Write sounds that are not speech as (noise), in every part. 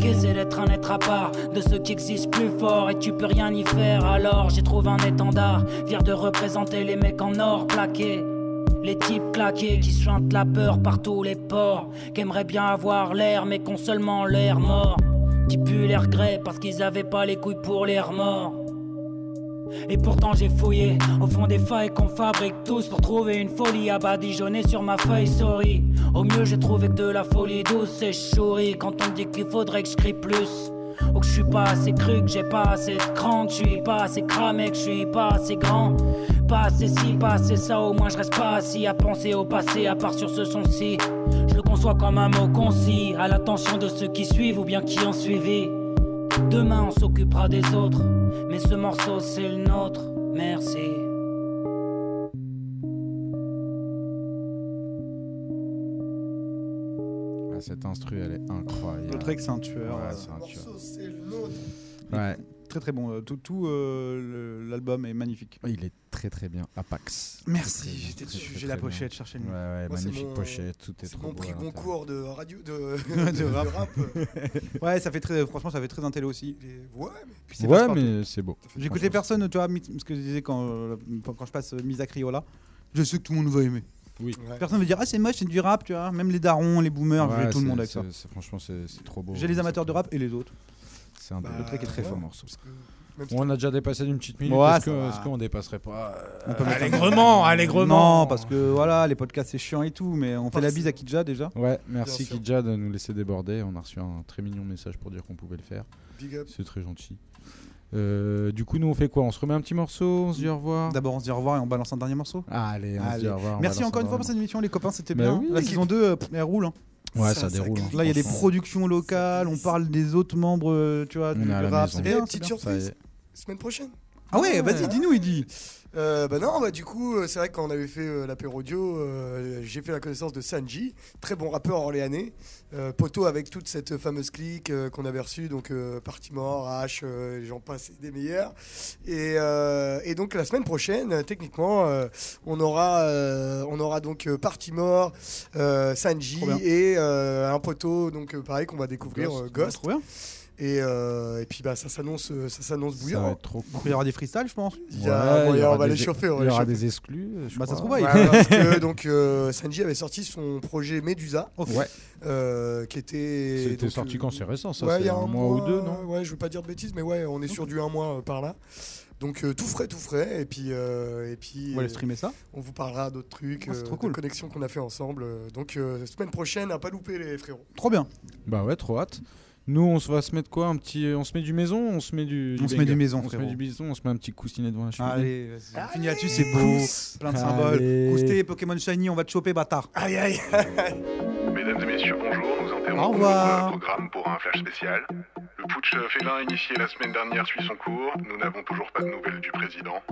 c'est d'être un être à part de ceux qui existent plus fort et tu peux rien y faire. Alors j'ai trouvé un étendard, fier de représenter les mecs en or plaqués. Les types claqués qui suintent la peur par tous les ports, qui aimeraient bien avoir l'air mais qu'ont seulement l'air mort. Qui puent les regrets parce qu'ils avaient pas les couilles pour les remords. Et pourtant j'ai fouillé au fond des failles qu'on fabrique tous pour trouver une folie à badigeonner sur ma feuille sorry. Au mieux j'ai trouvé que de la folie douce et chourie quand on dit qu'il faudrait que je crie plus. Ou que je suis pas assez cru, que j'ai pas assez de cran, que je suis pas assez cramé, que je suis pas assez grand. Pas assez ci, pas assez ça, au moins je reste pas assis à penser au passé, à part sur ce son-ci. Je le conçois comme un mot concis, à l'attention de ceux qui suivent ou bien qui ont suivi. Demain on s'occupera des autres, mais ce morceau c'est le nôtre. Merci. Ah, cette instru, elle est incroyable. Lautrec, c'est un tueur. Ouais, c'est un tueur. c'est le nôtre. Ouais. Très très bon. Euh, Tout, tout euh, l'album est magnifique. Il est très très bien. Apax. Merci, j'étais dessus. J'ai la pochette, cherchez le Ouais, ouais, Moi, magnifique mon- pochette, tout est C'est trop mon beau prix. Goncourt de radio de, (laughs) De rap. (laughs) Ouais, ça fait très, franchement, ça fait très intello aussi. Et ouais, mais c'est Ouais, beau. J'écoutais personne, tu vois, ce que je disais quand, euh, quand je passe Misa Criolla. Je sais que tout le monde va aimer. Oui. ouais. Personne va dire ah c'est moche, c'est du rap, tu vois. Même les darons, les boomers, Ouais, tout le monde avec ça. Franchement, c'est trop beau. J'ai les amateurs de rap et les autres. C'est un Bah, le truc est très ouais, fort morceau. on a déjà dépassé d'une petite minute. Ouais, Est-ce qu'on dépasserait pas On euh, peut mettre un- allègrement, allègrement Non, parce que voilà, les podcasts c'est chiant et tout, mais on fait la bise à Kidja déjà. Ouais, merci. Kidja de nous laisser déborder. On a reçu un très mignon message pour dire qu'on pouvait le faire. big up. C'est très gentil. Euh, du coup, nous on fait quoi? On se remet un petit morceau On se dit au revoir? D'abord on se dit au revoir et on balance un dernier morceau. Ah, Allez, on se Allez. dit au revoir. on Merci encore un une fois pour cette émission, les copains, c'était Bah bien. oui, la saison 2, euh, elle roule. hein. Ouais, Ça, déroule. Là, il y a des productions locales, on parle des autres membres, euh, tu vois, On du rap. C'est Eh, bien, petite c'est bien. Y surprise, semaine prochaine. Ah ouais, Ouais. vas-y, dis-nous, il dit. Euh, bah non, bah du coup, euh, c'est vrai que quand on avait fait euh, l'apéro audio, euh, j'ai fait la connaissance de Sanji, très bon rappeur orléanais, euh, poteau avec toute cette fameuse clique qu'on avait reçue, donc Party Mort, H, gens passent des meilleurs. Et, et donc la semaine prochaine, techniquement, on aura, on aura donc Mort, euh, Sanji et un poteau, donc pareil qu'on va découvrir, Ghost. Ghost. Et, euh, et puis bah ça s'annonce, euh, ça s'annonce Ça bouillant. va être trop cool. Donc, il y aura des freestyles, je pense. Il y a Ouais, il y moyen, aura on va des- les chauffer. Il y aura des exclus. euh, je Bah, ça se trouve, ouais. Ouais, (laughs) parce que donc euh, Sanji avait sorti son projet Medusa, Ouais, euh, qui était. c'était sorti euh, quand c'est récent, ça ouais, il y a un mois ou deux, non Ouais, je veux pas dire de bêtises, mais ouais, on est sur du un mois euh, par là. Donc euh, tout frais, tout frais, et puis euh, et puis On va aller euh, streamer ça. on vous parlera d'autres trucs, c'est euh, trop de cool. connexions qu'on a fait ensemble. Donc euh, semaine prochaine, à pas louper les frérots. Trop bien. Bah ouais, trop hâte. Nous, on se va se mettre quoi Un petit, on se met du maison, on se met du. On se met du maison, On se met du bison, on se met un petit coussinet devant la cheminée. Allez, vas-y. On finit là-dessus, c'est beau. Plein de symboles. Cousté, Pokémon Shiny, on va te choper, bâtard. Aïe aïe Mesdames et messieurs, bonjour. Nous interrompons notre programme pour un flash spécial. Le putsch félin initié la semaine dernière suit son cours. Nous n'avons toujours pas de nouvelles du président.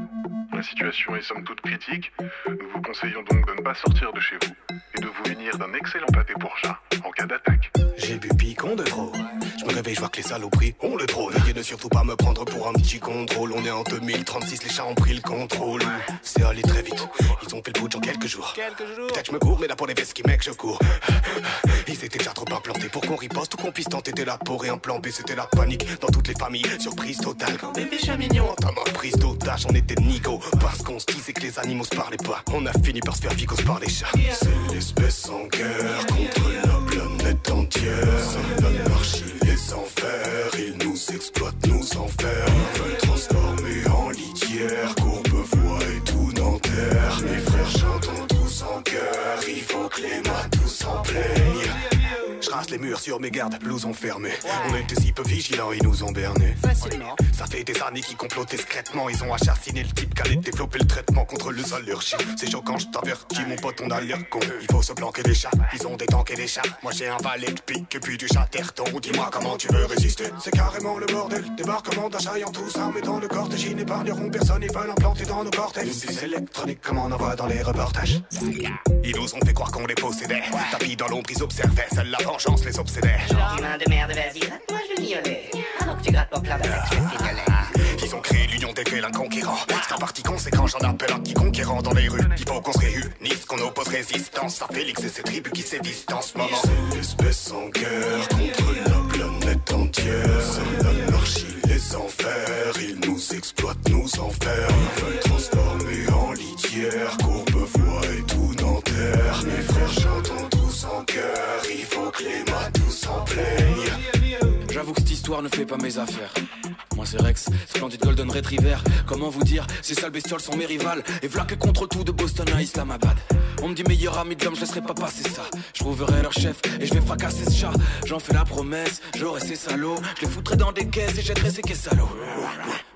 La situation est somme toute critique. Nous vous conseillons donc de ne pas sortir de chez vous et de vous munir d'un excellent pâté pour chat en cas d'attaque. J'ai bu picon de trop. Réveille, je vois que les saloperies ont le trône. Veuillez ne surtout pas me prendre pour un petit contrôle. On est en 2036, les chats ont pris le contrôle. C'est allé très vite. Ils ont fait le putsch en quelques jours. Peut-être je me cours, mais là pour les vestes qui mec, je cours. Ils étaient déjà trop implantés pour qu'on riposte ou qu'on puisse tenter de la et un plan B. C'était la panique dans toutes les familles. Surprise totale. Quand bébé chat mignon entame ma prise d'otage, on était nigo. Parce qu'on se disait que les animaux se parlaient pas. On a fini par se faire vicos par les chats. C'est l'espèce en guerre contre la planète entière. C'est l'anarchie, les enfers. Ils nous exploitent, nous enferment. Ils veulent transformer en litière. Courbevoie et tout Nanterre. Mes frères chantons tous en chœur. Il faut que les mains tous en plaignent. Les murs sur mes gardes, blouson fermé. On était si peu vigilants, ils nous ont bernés. Facilement. Ça fait des années qu'ils complotent discrètement. Ils ont assassiné le type qui allait développer le traitement contre les allergies. C'est choquant, je t'avertis, mon pote, on a l'air con. Il faut se planquer des chats, ils ont des tanks et des chats. Moi j'ai un valet de pique et puis du chatterton. Dis-moi comment tu veux résister. C'est carrément le bordel. Débarquement d'assaillants tous armés dans le cortège. Ils n'épargneront personne, ils veulent implanter dans nos cortèges. Une puce électronique comme on en voit dans les reportages. Ils nous ont fait croire qu'on les possédait. Tapis dans l'ombre, ils observaient. Seule la les obsédait. Genre humain de merde, vas-y, moi je vais miauler. Avant ah, que tu grattes mon plein de je vais. Ils ont créé l'union des vélins conquérants. C'est un parti conséquent, j'en appelle un petit conquérant dans les rues. Il faut qu'on se réunisse, qu'on oppose résistance à Félix et ses tribus qui sévissent en ce moment. C'est l'espèce en guerre contre la planète entière. C'est l'anarchie, les enfers. Ils nous exploitent, nous enferment. Ils veulent transformer en litière. Courbevoie et tout Nanterre. Mes frères, j'entends il faut que les matous s'en plaignent. J'avoue que cette histoire ne fait pas mes affaires. Moi c'est Rex, splendide Golden Retriever. Comment vous dire, ces sales bestioles sont mes rivales. Et que contre tout de Boston à Islamabad. On me dit meilleur ami de l'homme, je laisserai pas passer ça. Je trouverai leur chef et je vais fracasser ce chat. J'en fais la promesse, j'aurai ces salauds. Je les foutrai dans des caisses et jetterai ces caisses salauds.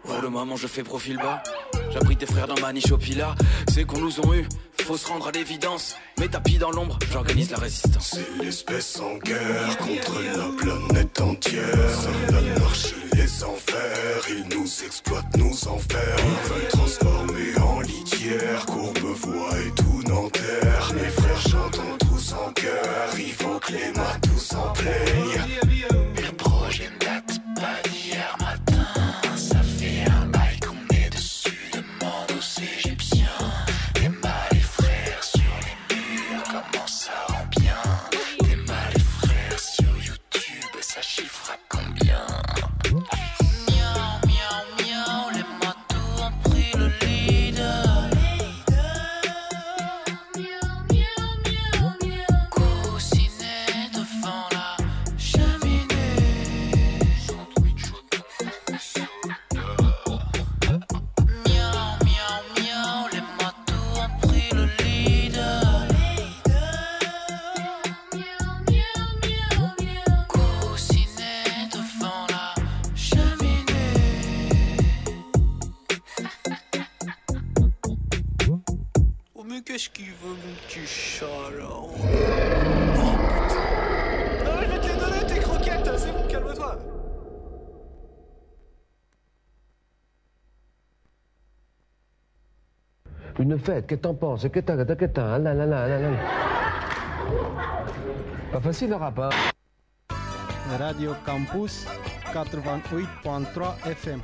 Pour le moment, je fais profil bas. J'abrite tes frères dans ma niche au pila. C'est qu'on nous ont eu, faut se rendre à l'évidence. Mes tapis dans l'ombre, j'organise la résistance. C'est l'espèce en guerre contre la planète entière. L'anarchie, les enfers, ils nous exploitent, nous enferment. Ils veulent transformer en litière, Courbevoie et tout Nanterre. Mes frères chantent tous en cœur, il faut que les matous s'en plaignent. Qu'est-ce qu'il veut, mon petit chat, là Non, mais je vais te les donner, tes croquettes, c'est bon, calme-toi. Une fête, qu'est-ce que t'en penses? Qu'est-ce que t'as Qu'est-ce que t'as? Ah là là là là là. Pas facile le rap, hein Radio Campus 88.3 FM.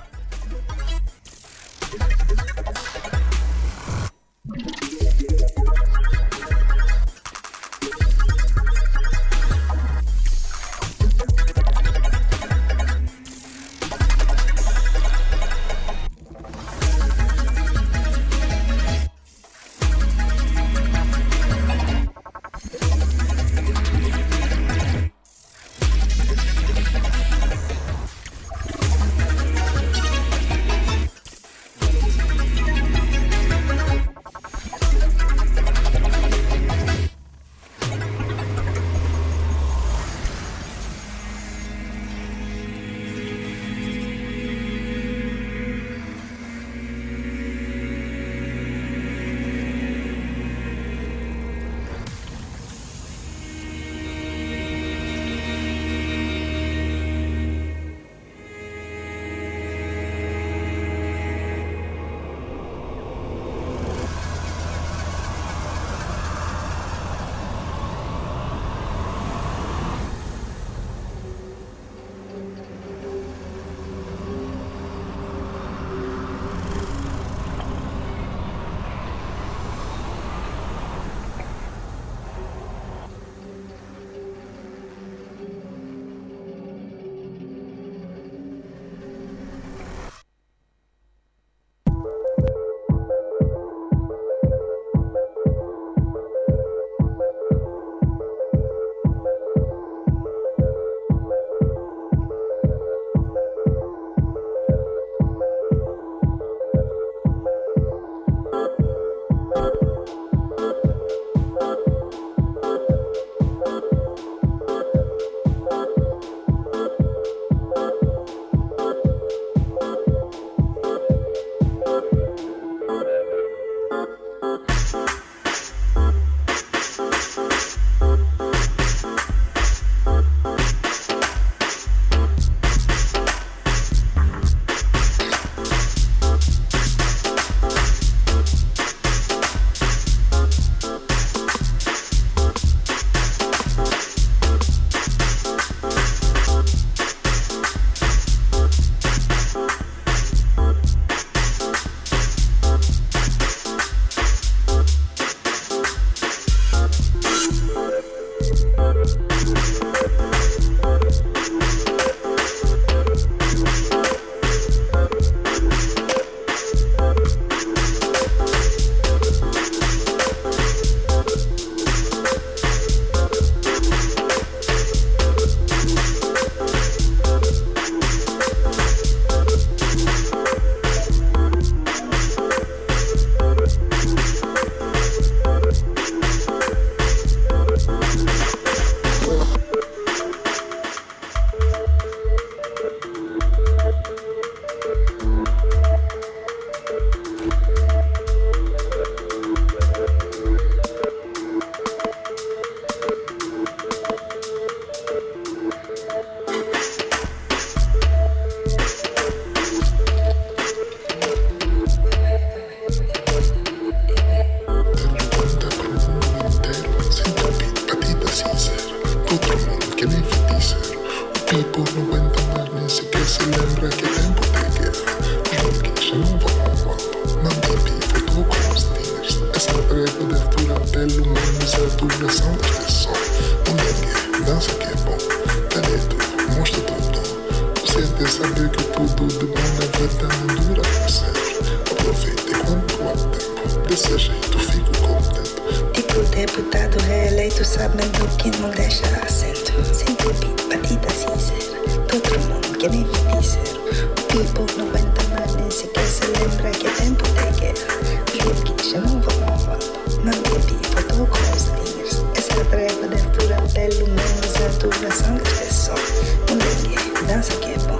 Deve saber que tudo de na vida não dura para sempre. Aproveita enquanto há tempo, desse jeito fico contente. Tipo deputado reeleito sabendo que não deixa assento. Sempre batida sincera. Todo mundo quer me dizer. O people não aguenta mais, nem sequer se lembra que é tempo de guerra. Os que chamam vão volta. Não bebi, voltou com os tigres. Essa treva deve durar pelo menos a duração das pessoas. Moleque, dança é bom.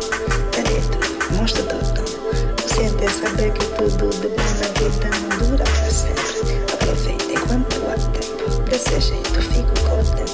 Tareto, mostra dom. Você deve saber que tudo de bom na vida não dura para sempre. Aproveita enquanto há tempo. Desse jeito fico contente.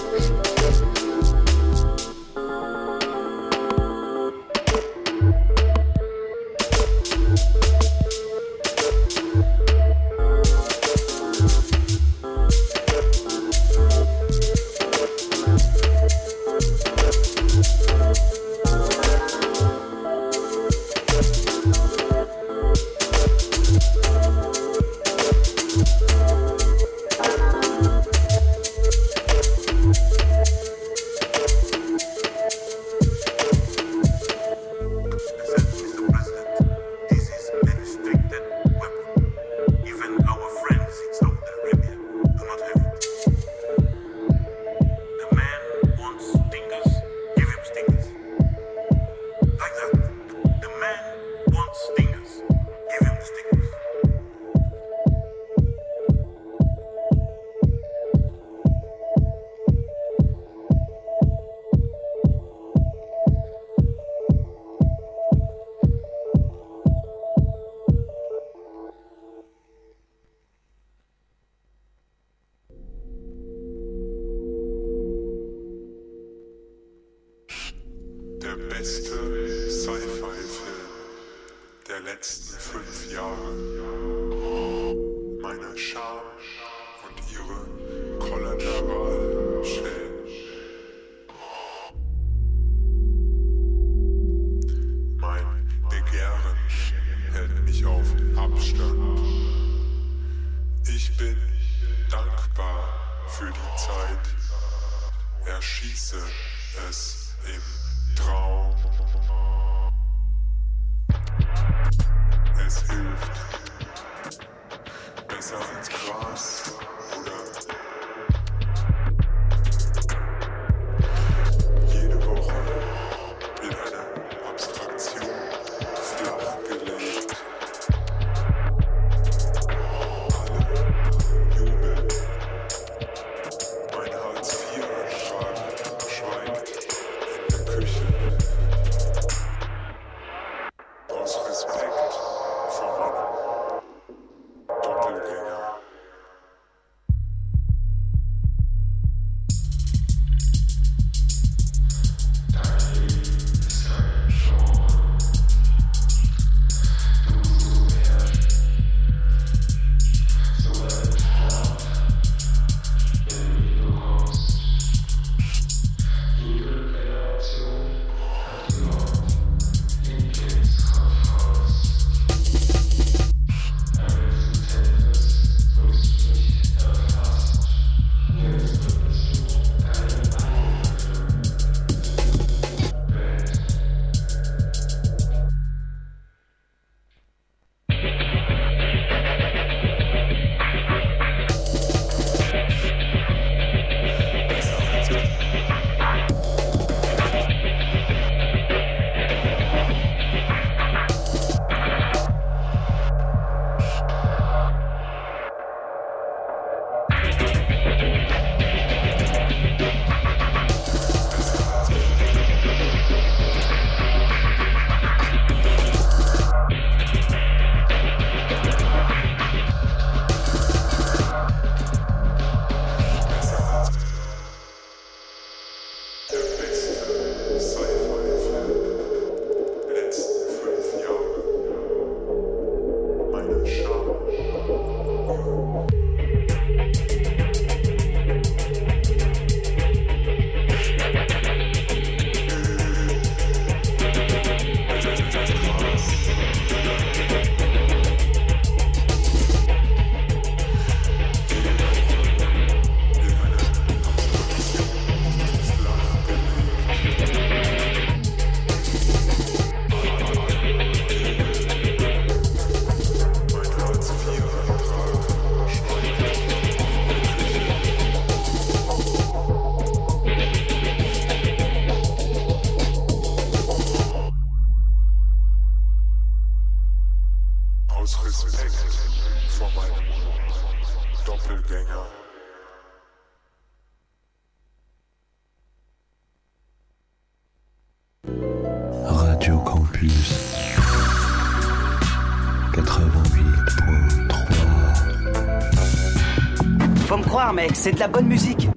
Mec, c'est de la bonne musique.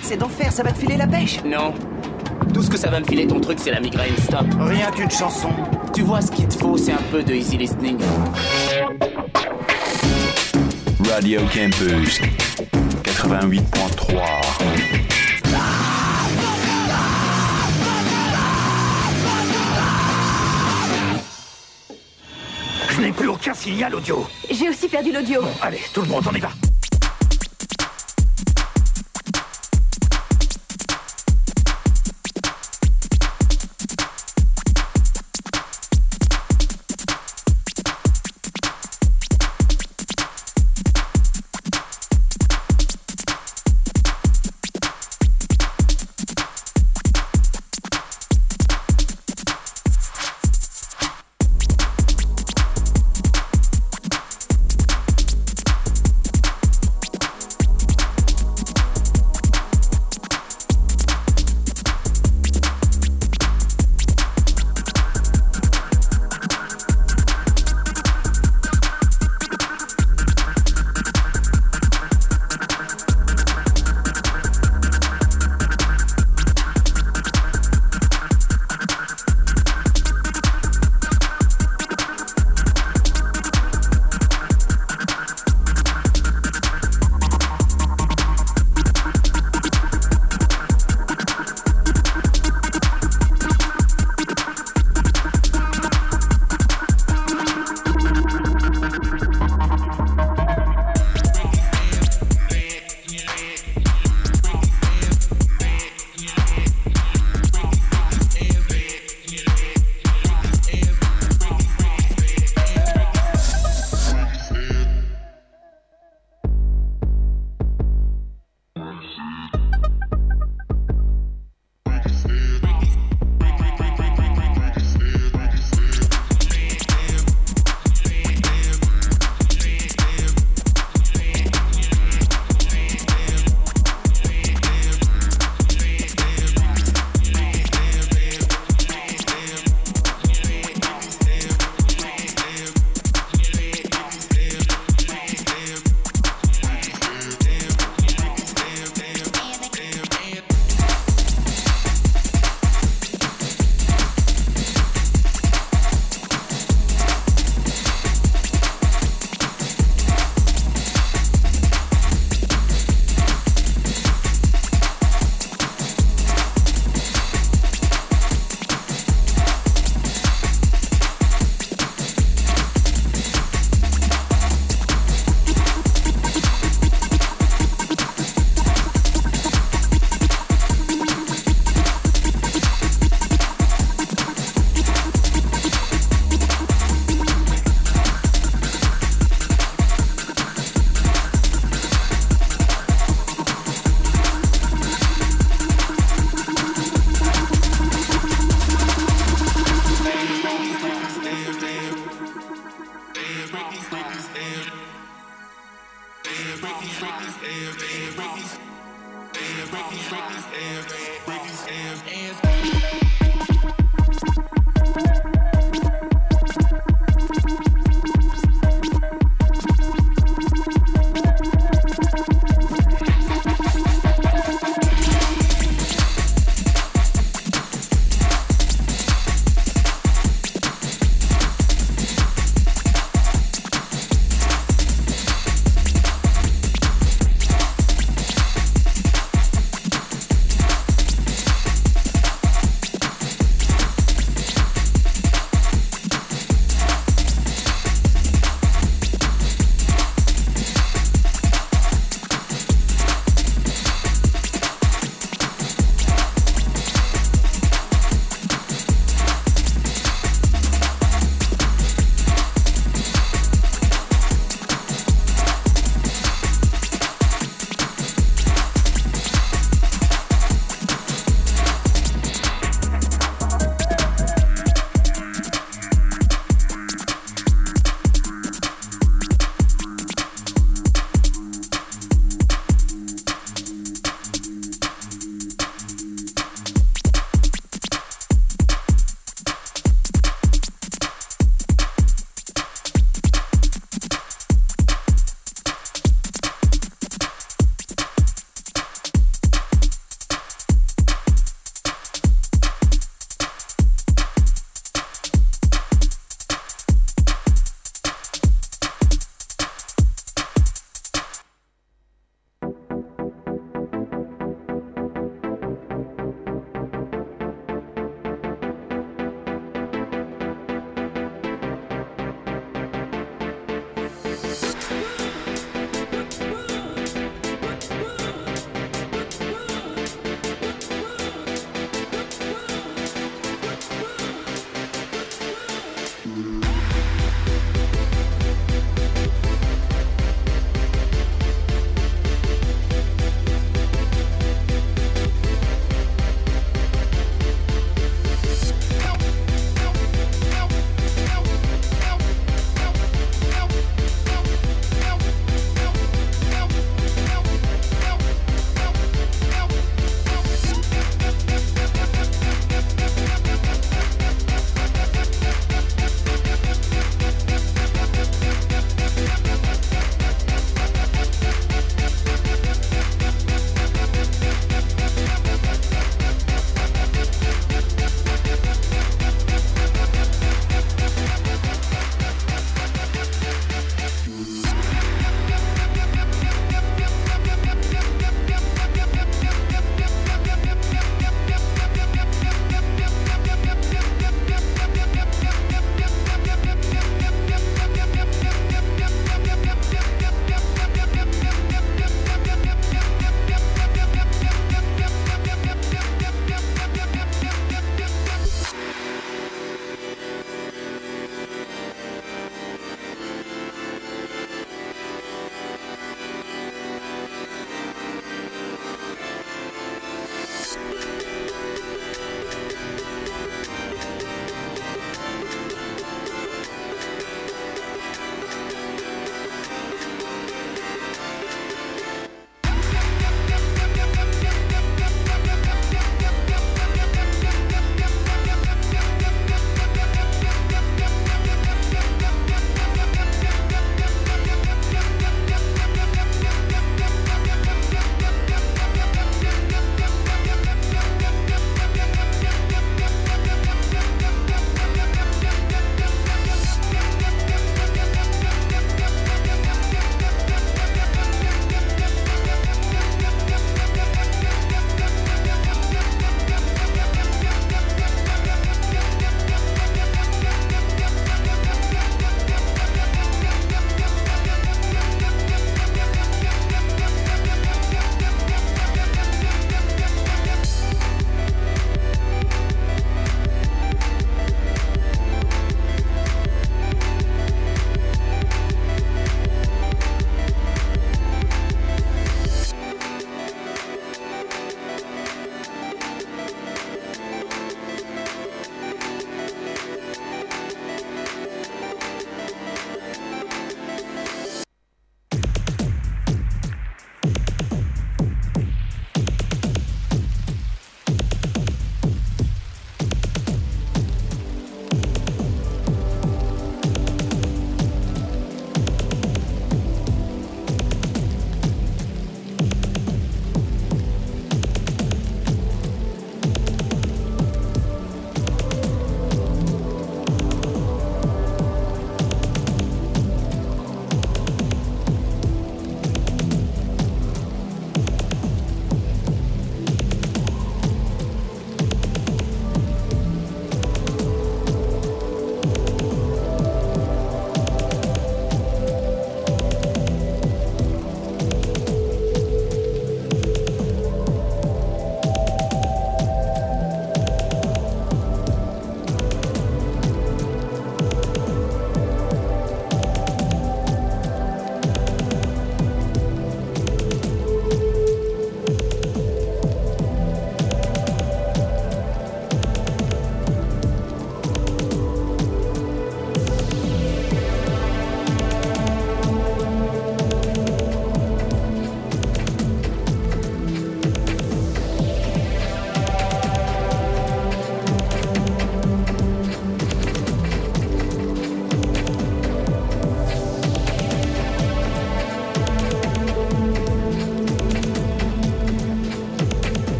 C'est d'enfer, ça va te filer la pêche. Non. Tout ce que ça va me filer ton truc, c'est la migraine. Stop. Rien qu'une chanson. Tu vois ce qu'il te faut, c'est un peu de easy listening. Radio Campus 88.3 Je n'ai plus aucun signal audio. J'ai aussi perdu l'audio. Allez, tout le monde, on y va.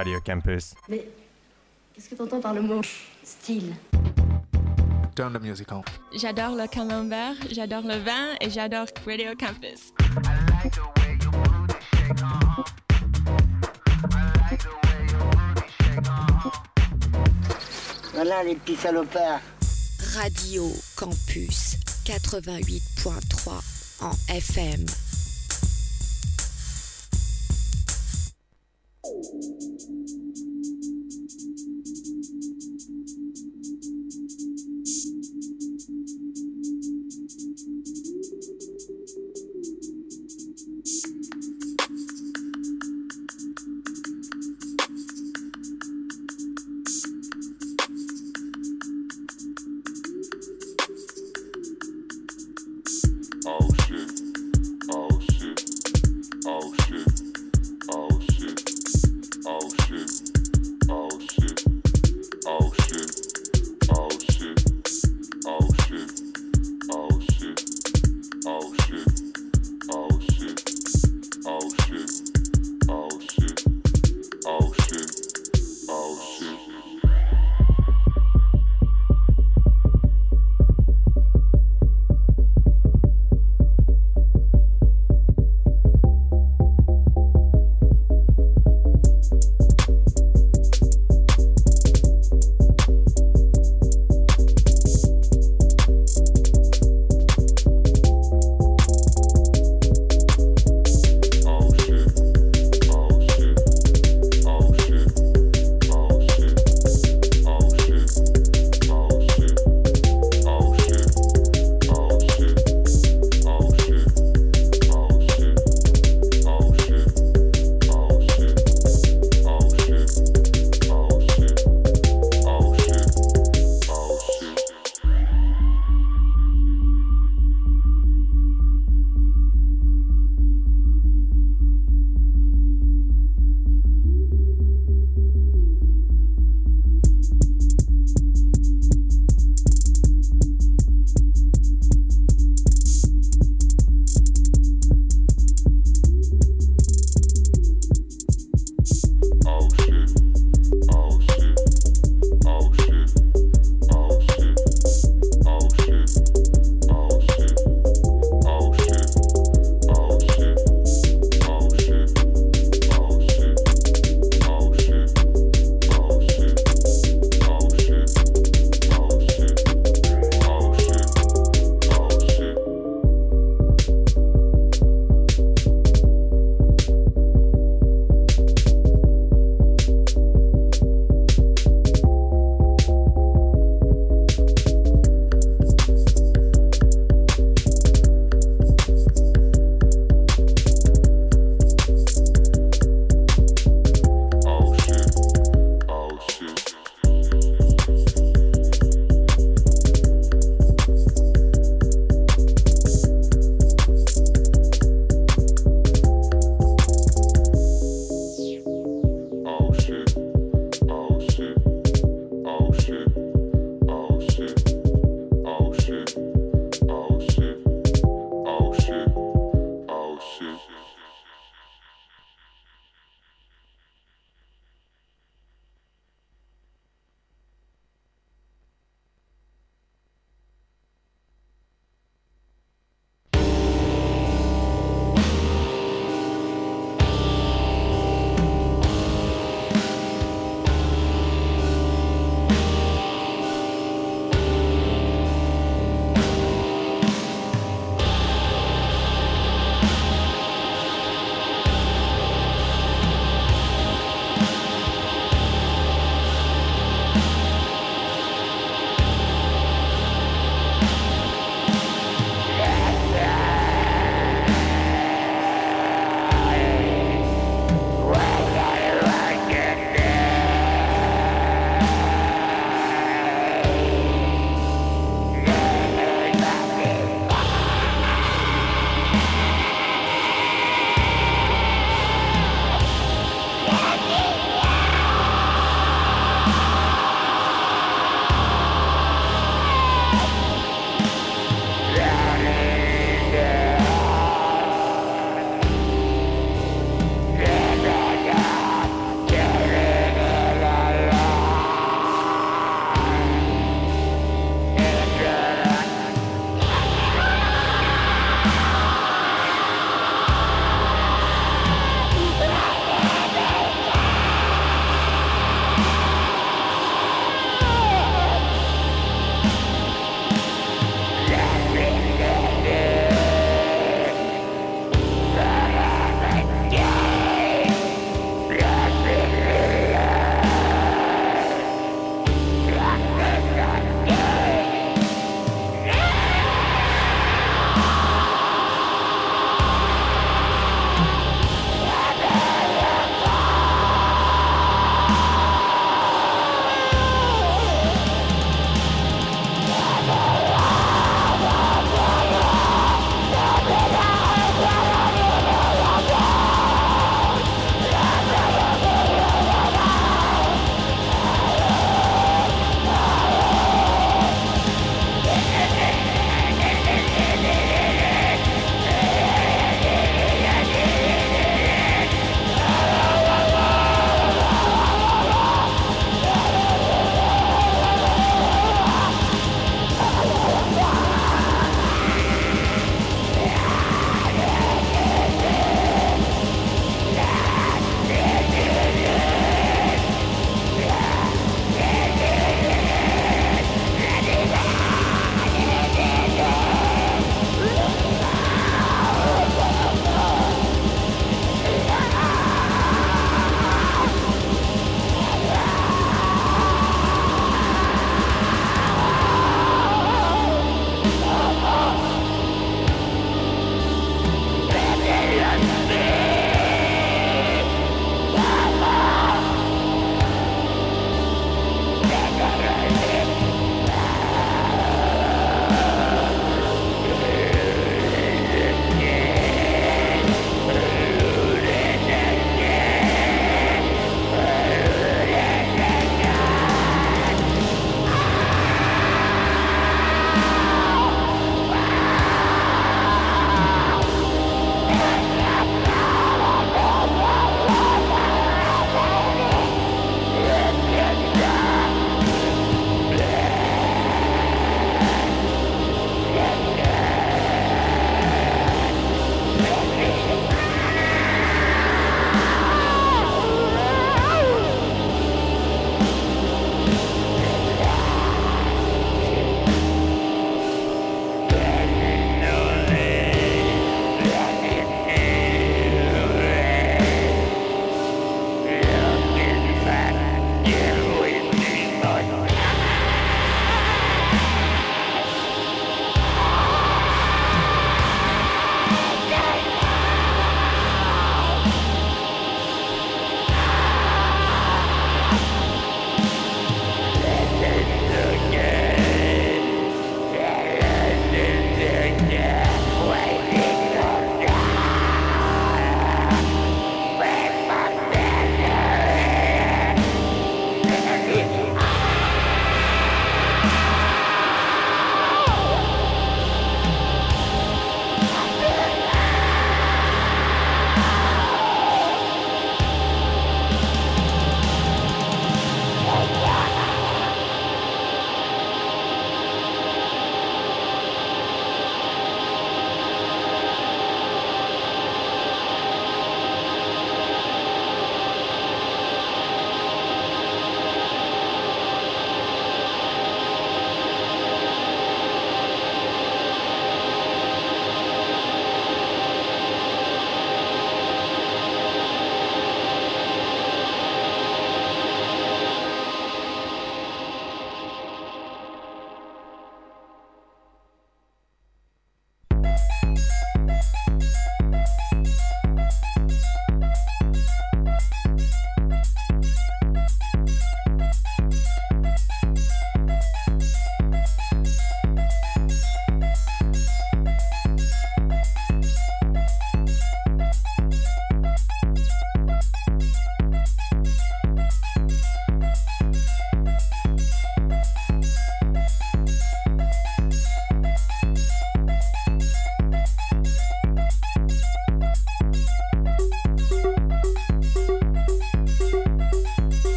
Radio Campus. Mais qu'est-ce que t'entends par le mot style? Turn the music on. J'adore le camembert, j'adore le vin et j'adore Radio Campus. Voilà les petits salopards. Radio Campus 88.3 en FM.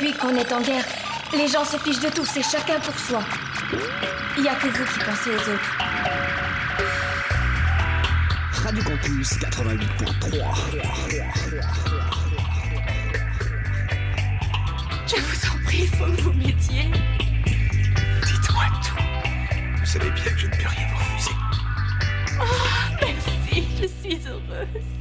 Depuis qu'on est en guerre, les gens se fichent de tout, c'est chacun pour soi. Il y a que vous qui pensez aux autres. Radio Campus 88.3. Je vous en prie, il faut que vous m'aidiez. Dites-moi tout. Vous savez bien que je ne peux rien vous refuser. Oh, merci, je suis heureuse.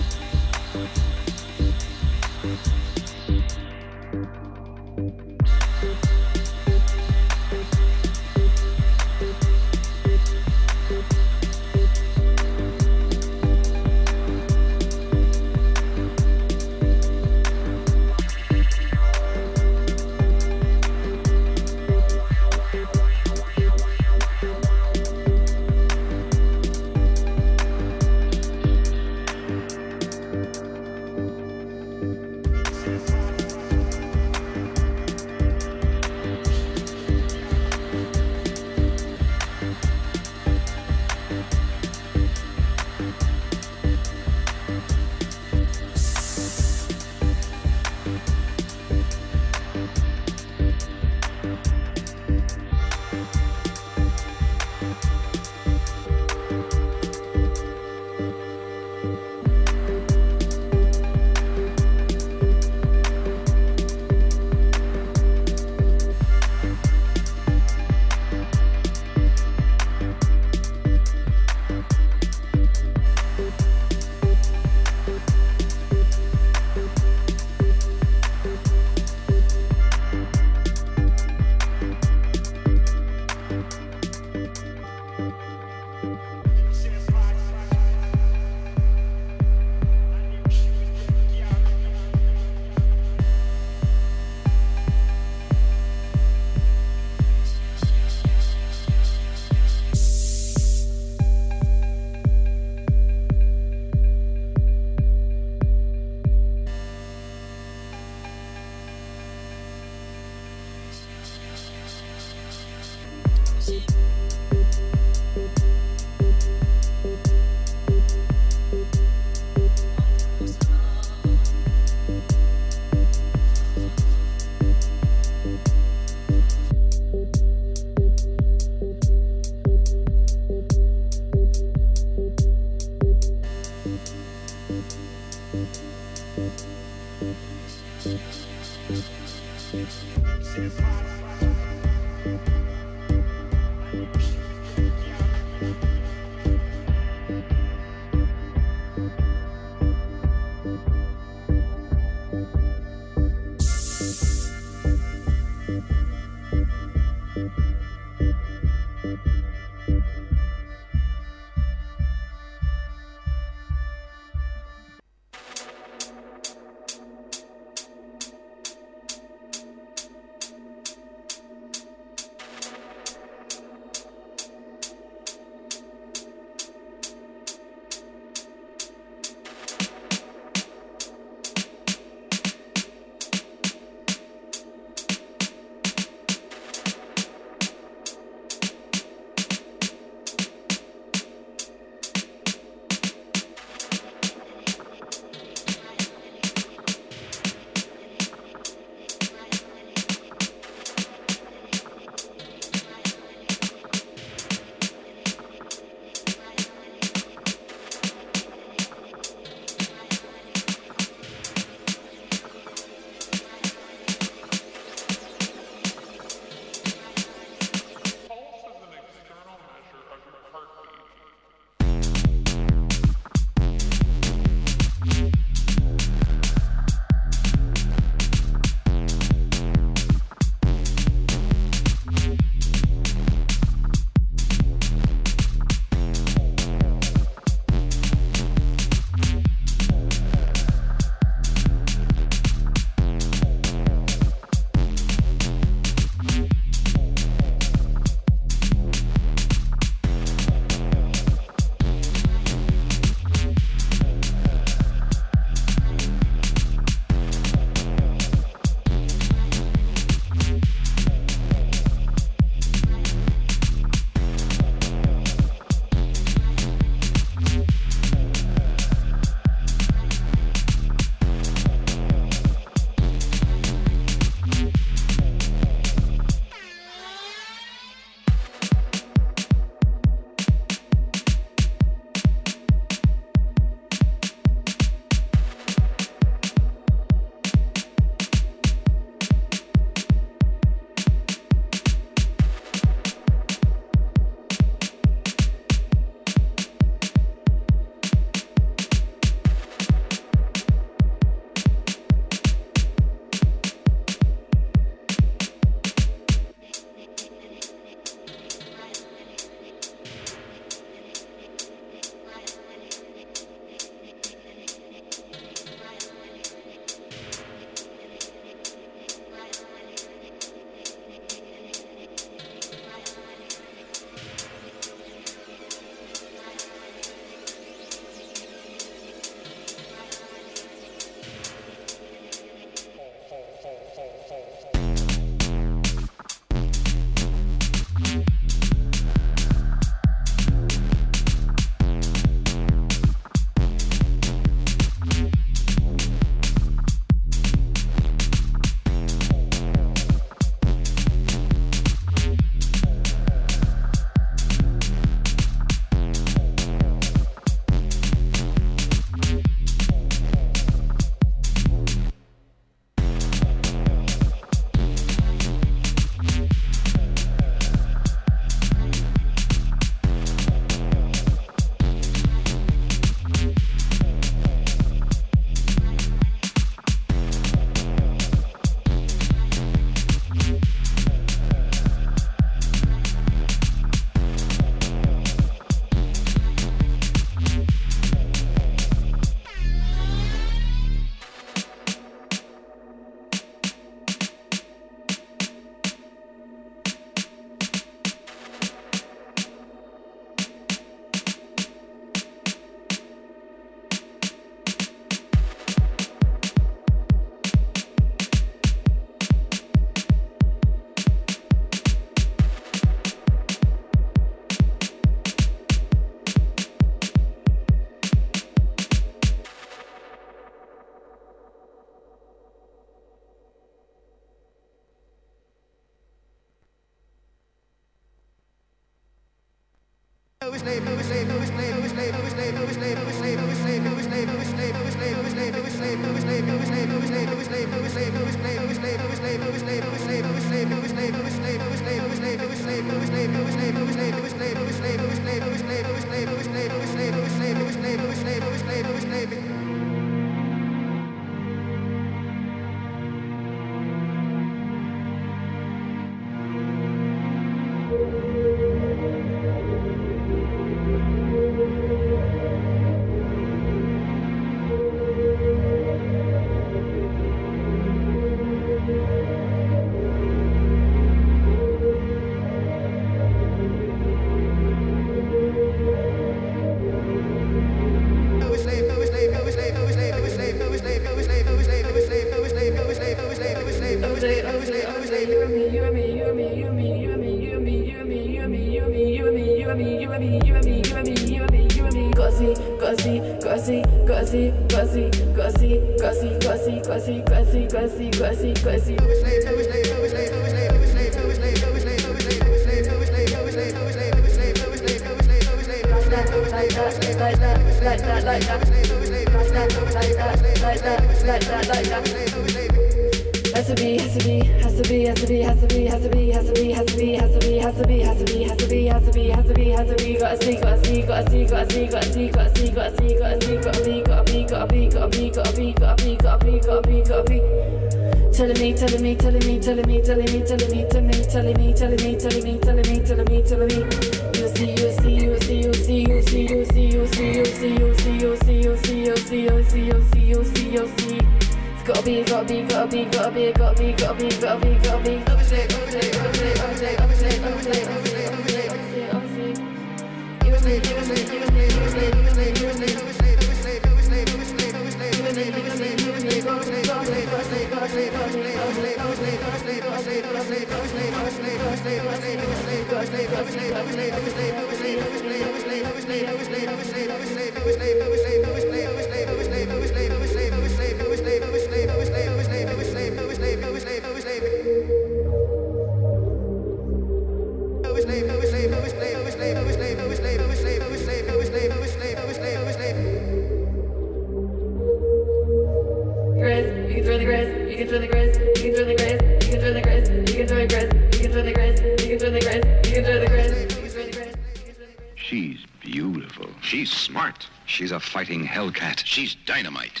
She's smart. She's a fighting hellcat. She's dynamite.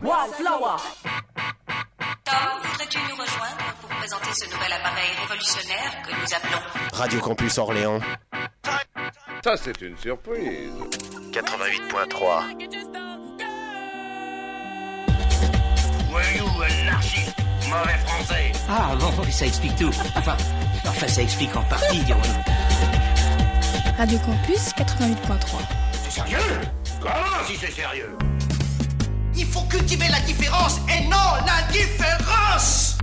Wildflower. Tom, voudrais-tu nous rejoindre pour présenter ce nouvel appareil révolutionnaire que nous appelons Radio Campus Orléans. Ça, c'est une surprise. 88.3. Voyou, anarchiste, mauvais français. Ah bon, ça explique tout. Enfin, enfin ça explique en partie, dirons-nous. Radio Campus 88.3. Sérieux Comment si c'est sérieux. Il faut cultiver la différence et non l'indifférence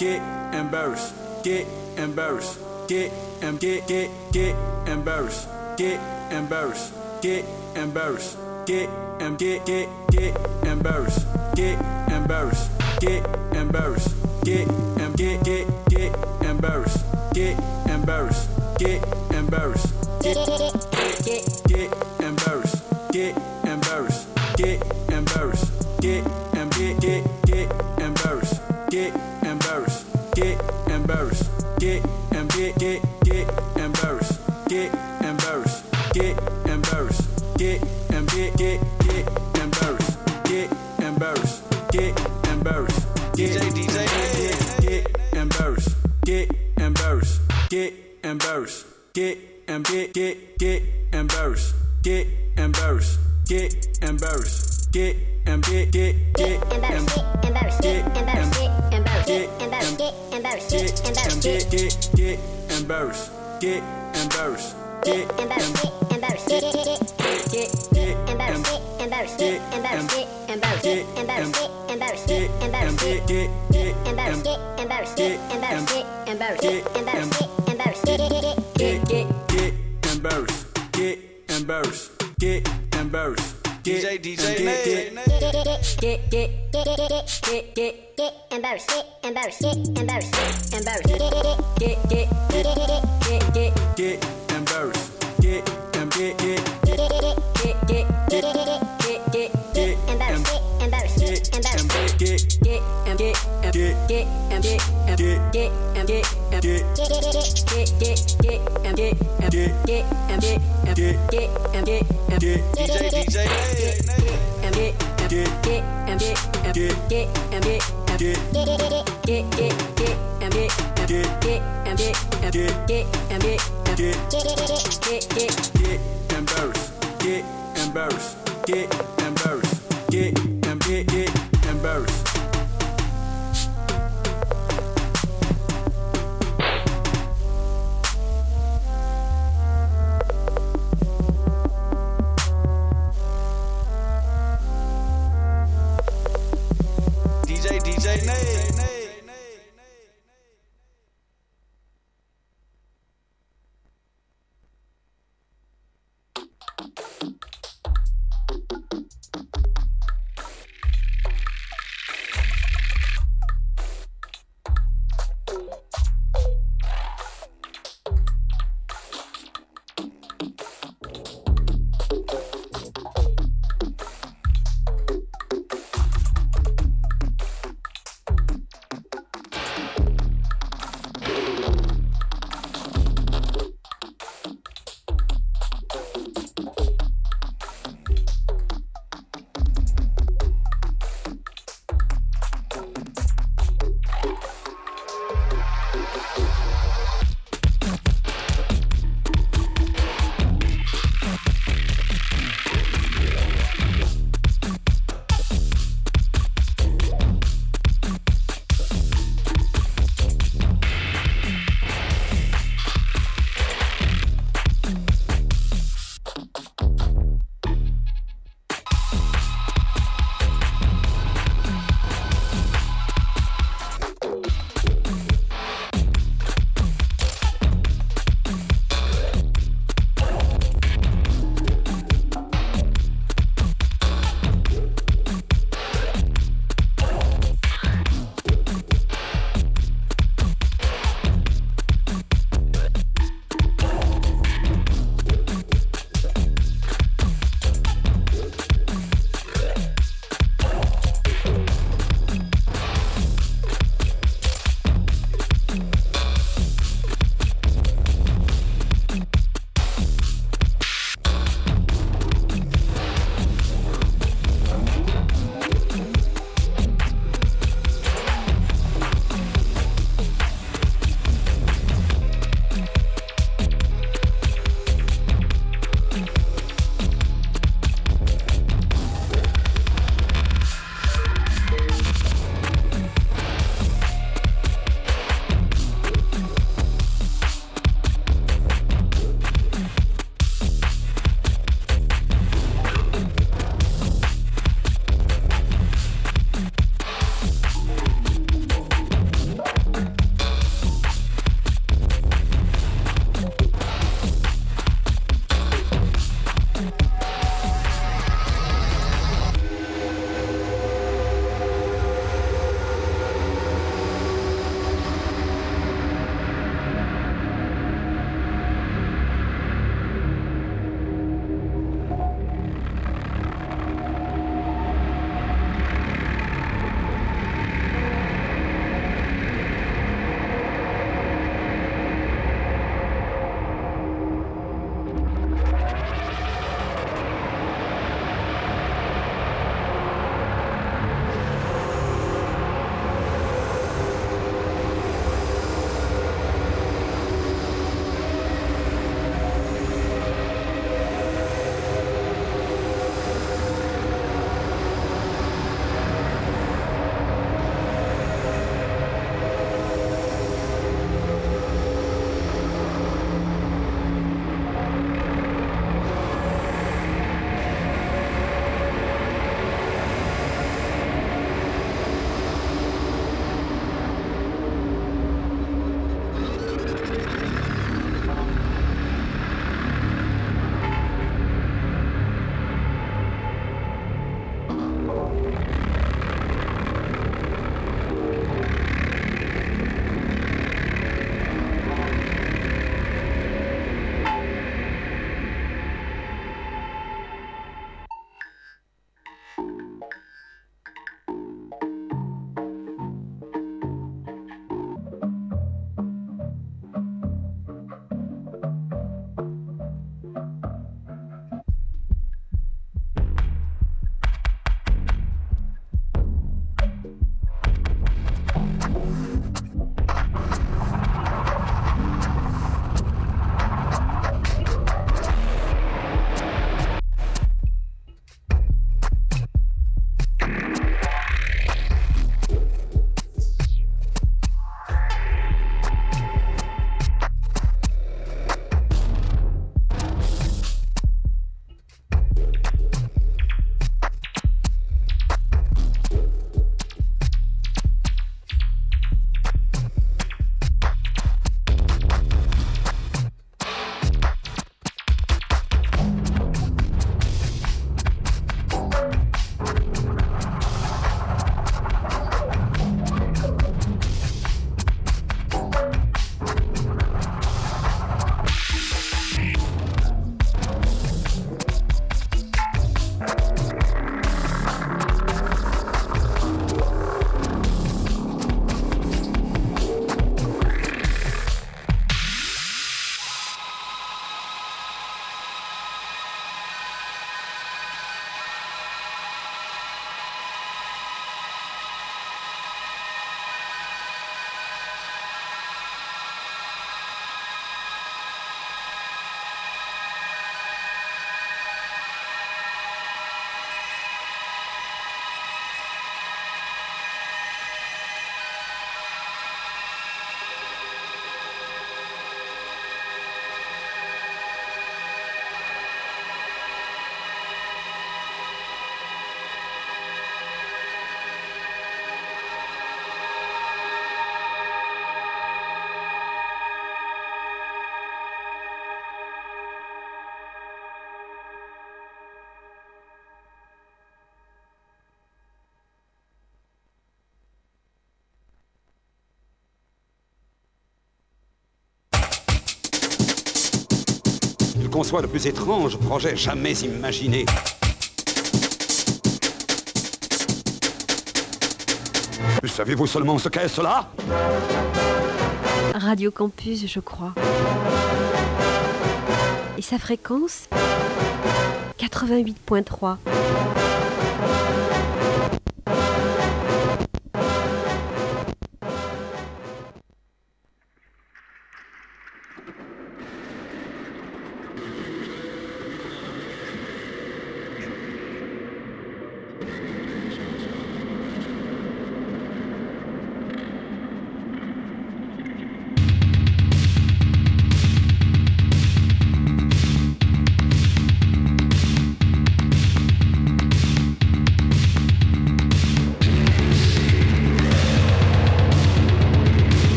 get embarrassed, get embarrassed, get and get get get embarrassed, get embarrassed, get embarrassed, get and get get get embarrassed, get embarrassed, get embarrassed, get and get get get embarrassed, get embarrassed, get embarrassed, get Il conçoit le plus étrange projet jamais imaginé. Savez-vous seulement ce qu'est cela? Radio Campus, je crois. Et sa fréquence? 88.3.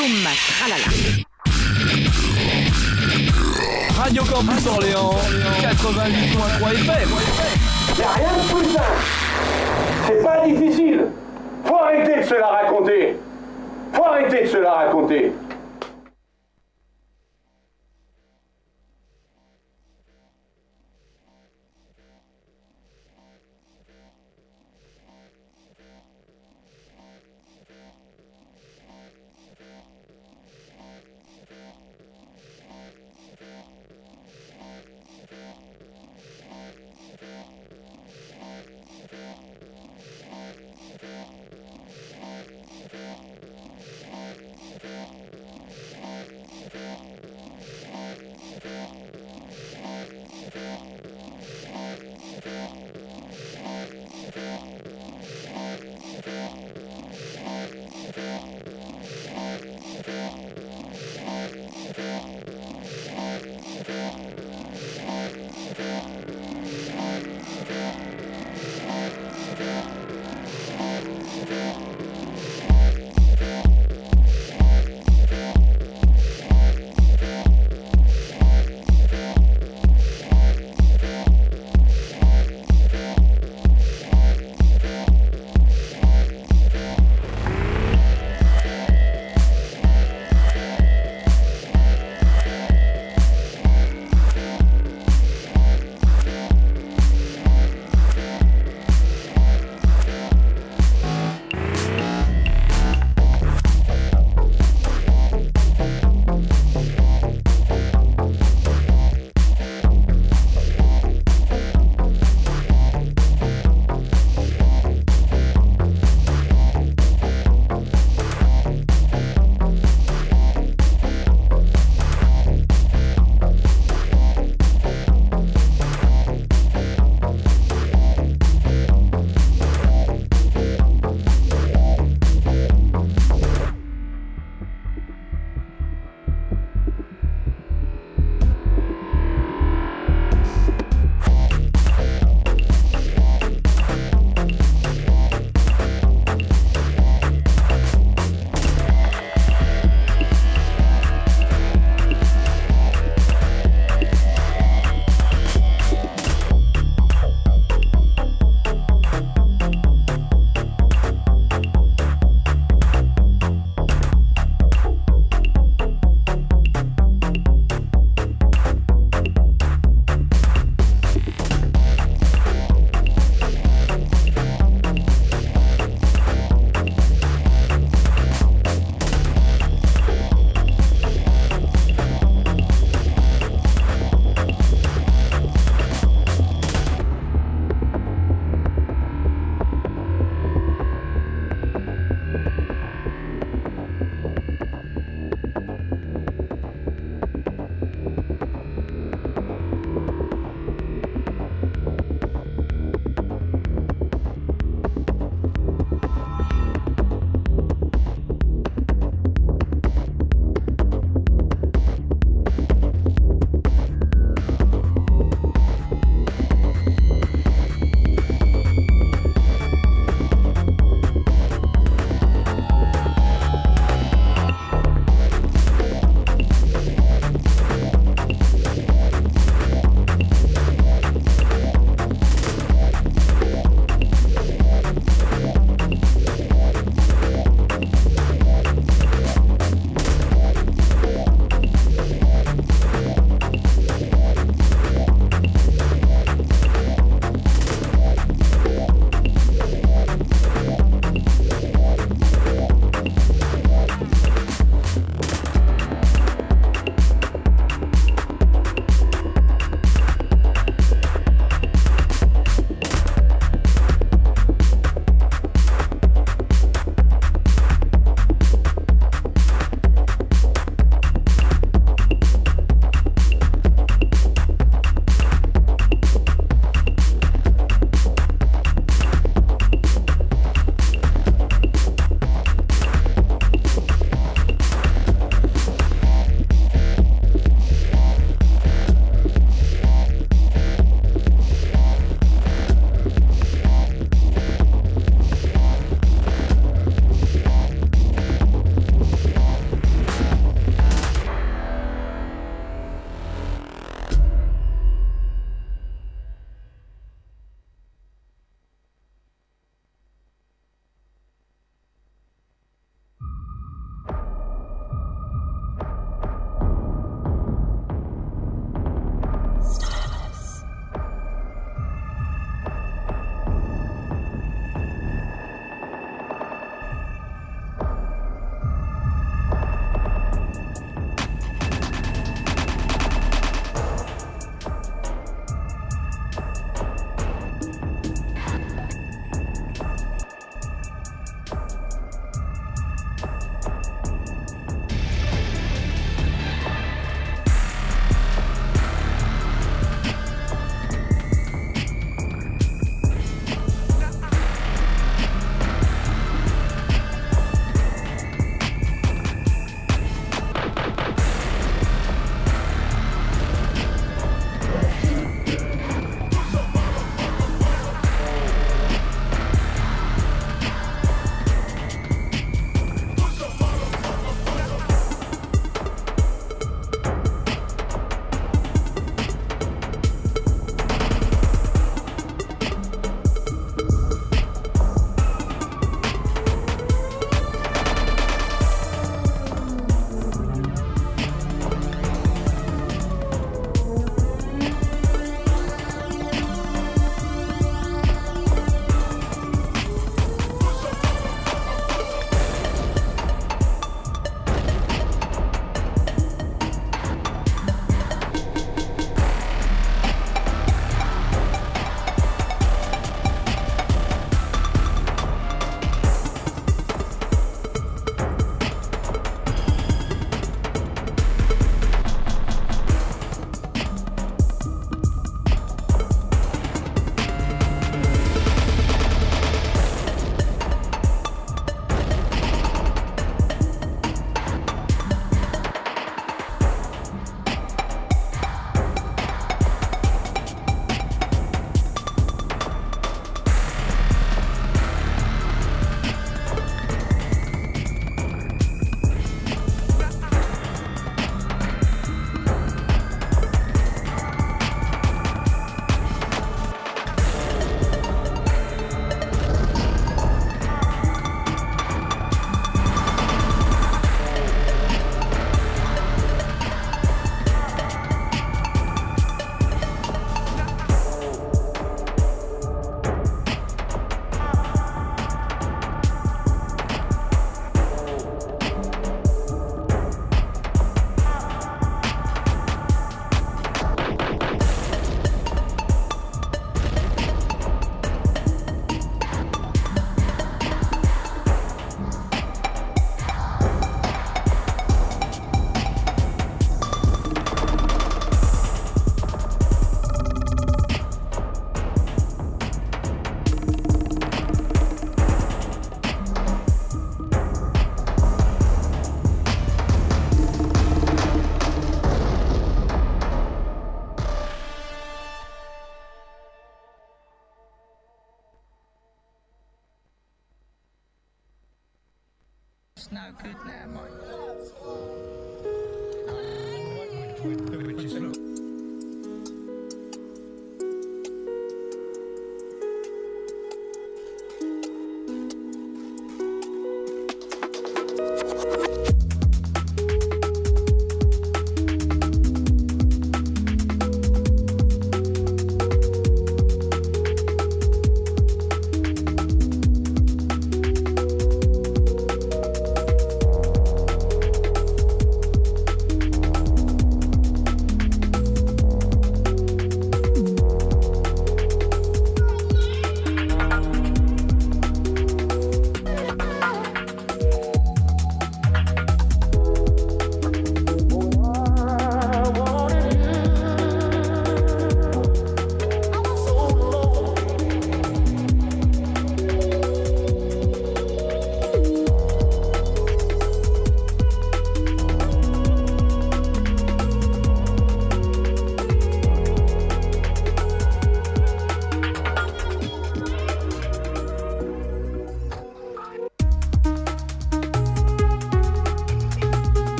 Ploum, tralala. Radio Campus Orléans, 88.3 FM. Y'a rien de plus simple. C'est pas difficile. Faut arrêter de se la raconter. Faut arrêter de se la raconter.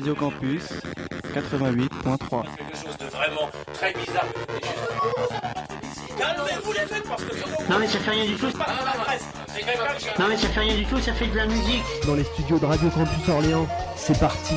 Radio Campus 88.3. Quelque chose de vraiment très bizarre. Calmez-vous les mecs parce que Non mais ça fait rien du tout. Non mais ça fait rien du tout, ça fait de la musique. Dans les studios de Radio Campus Orléans, c'est parti.